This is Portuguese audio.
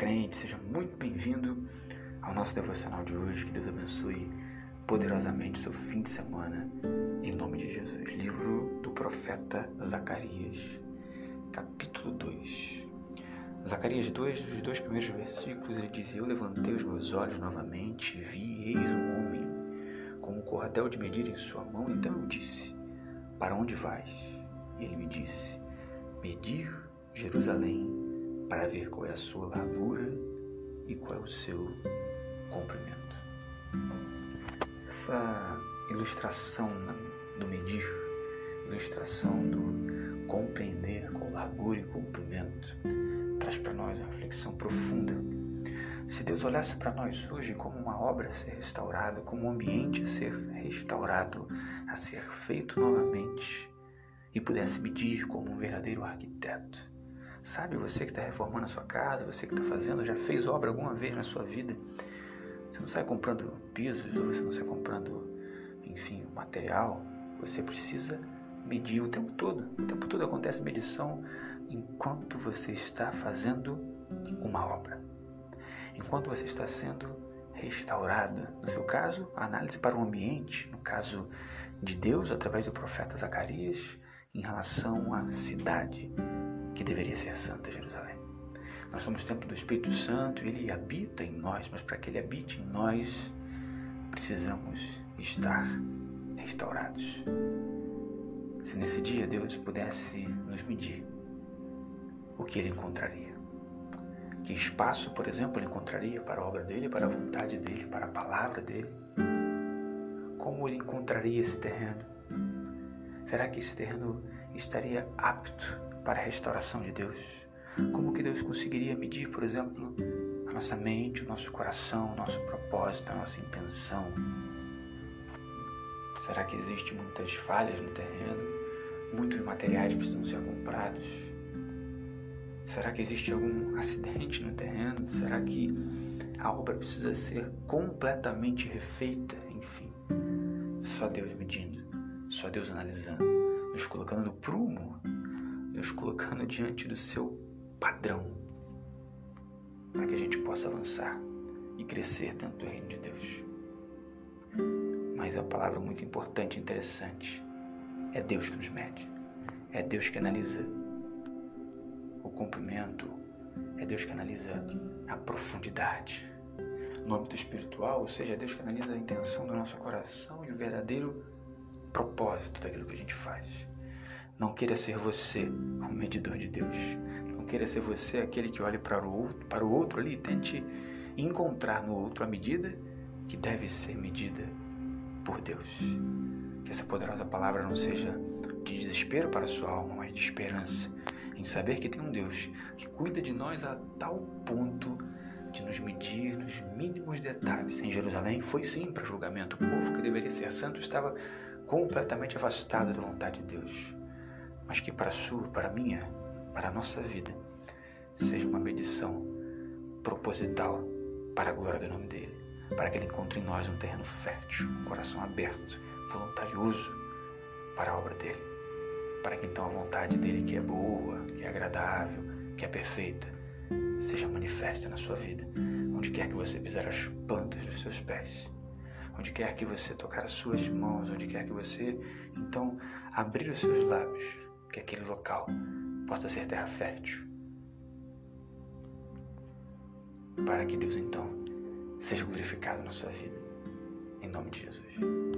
crente, seja muito bem-vindo ao nosso devocional de hoje. Que Deus abençoe poderosamente seu fim de semana, em nome de Jesus. Livro do profeta Zacarias, capítulo 2. Zacarias 2, dos dois primeiros versículos, ele diz: Eu levantei os meus olhos novamente e vi, eis um homem com um cordel de medir em sua mão. Então eu disse: Para onde vais? E ele me disse: Medir Jerusalém para ver qual é a sua largura e qual é o seu comprimento. Essa ilustração do medir, ilustração do compreender com largura e comprimento, traz para nós uma reflexão profunda. Se Deus olhasse para nós hoje como uma obra a ser restaurada, como um ambiente a ser restaurado, a ser feito novamente, e pudesse medir como um verdadeiro arquiteto, Sabe, você que está reformando a sua casa, você que está fazendo, já fez obra alguma vez na sua vida. Você não sai comprando pisos, ou você não sai comprando, enfim, material. Você precisa medir o tempo todo. O tempo todo acontece medição enquanto você está fazendo uma obra. Enquanto você está sendo restaurado. No seu caso, a análise para o ambiente, no caso de Deus, através do profeta Zacarias, em relação à cidade que deveria ser Santa Jerusalém. Nós somos templo do Espírito Santo, ele habita em nós, mas para que ele habite em nós, precisamos estar restaurados. Se nesse dia Deus pudesse nos medir, o que ele encontraria? Que espaço, por exemplo, ele encontraria para a obra dele, para a vontade dele, para a palavra dele? Como ele encontraria esse terreno? Será que esse terreno estaria apto para a restauração de Deus? Como que Deus conseguiria medir, por exemplo, a nossa mente, o nosso coração, o nosso propósito, a nossa intenção? Será que existem muitas falhas no terreno? Muitos materiais precisam ser comprados? Será que existe algum acidente no terreno? Será que a obra precisa ser completamente refeita? Enfim, só Deus medindo, só Deus analisando, nos colocando no prumo nos colocando diante do seu padrão, para que a gente possa avançar e crescer dentro do reino de Deus. Mas é uma palavra muito importante e interessante. É Deus que nos mede. É Deus que analisa o comprimento. É Deus que analisa a profundidade. No âmbito espiritual, ou seja, é Deus que analisa a intenção do nosso coração e o verdadeiro propósito daquilo que a gente faz. Não queira ser você o medidor de Deus. Não queira ser você aquele que olhe para o outro, para o outro ali e tente encontrar no outro a medida que deve ser medida por Deus. Que essa poderosa palavra não seja de desespero para a sua alma, mas de esperança em saber que tem um Deus que cuida de nós a tal ponto de nos medir nos mínimos detalhes. Em Jerusalém foi sim para julgamento. O povo que deveria ser santo estava completamente afastado da vontade de Deus mas que para a sua, para a minha, para a nossa vida, seja uma medição proposital para a glória do nome dele, para que ele encontre em nós um terreno fértil, um coração aberto, voluntarioso para a obra dele, para que então a vontade dele, que é boa, que é agradável, que é perfeita, seja manifesta na sua vida, onde quer que você pisar as plantas dos seus pés onde quer que você tocar as suas mãos, onde quer que você então abrir os seus lábios que aquele local possa ser terra fértil. Para que Deus então seja glorificado na sua vida. Em nome de Jesus.